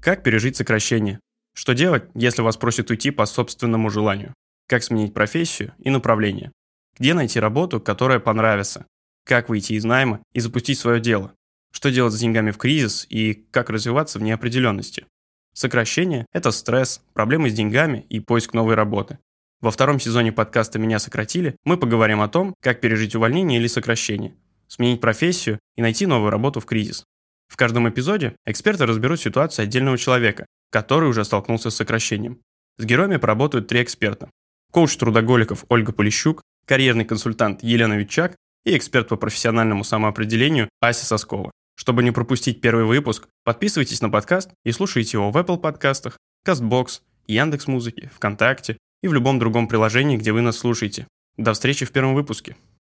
Как пережить сокращение? Что делать, если вас просят уйти по собственному желанию? Как сменить профессию и направление? Где найти работу, которая понравится? Как выйти из найма и запустить свое дело? Что делать с деньгами в кризис и как развиваться в неопределенности? Сокращение – это стресс, проблемы с деньгами и поиск новой работы. Во втором сезоне подкаста «Меня сократили» мы поговорим о том, как пережить увольнение или сокращение, сменить профессию и найти новую работу в кризис. В каждом эпизоде эксперты разберут ситуацию отдельного человека, который уже столкнулся с сокращением. С героями поработают три эксперта. Коуч трудоголиков Ольга Полищук, карьерный консультант Елена Витчак и эксперт по профессиональному самоопределению Ася Соскова. Чтобы не пропустить первый выпуск, подписывайтесь на подкаст и слушайте его в Apple подкастах, CastBox, Яндекс.Музыке, ВКонтакте и в любом другом приложении, где вы нас слушаете. До встречи в первом выпуске.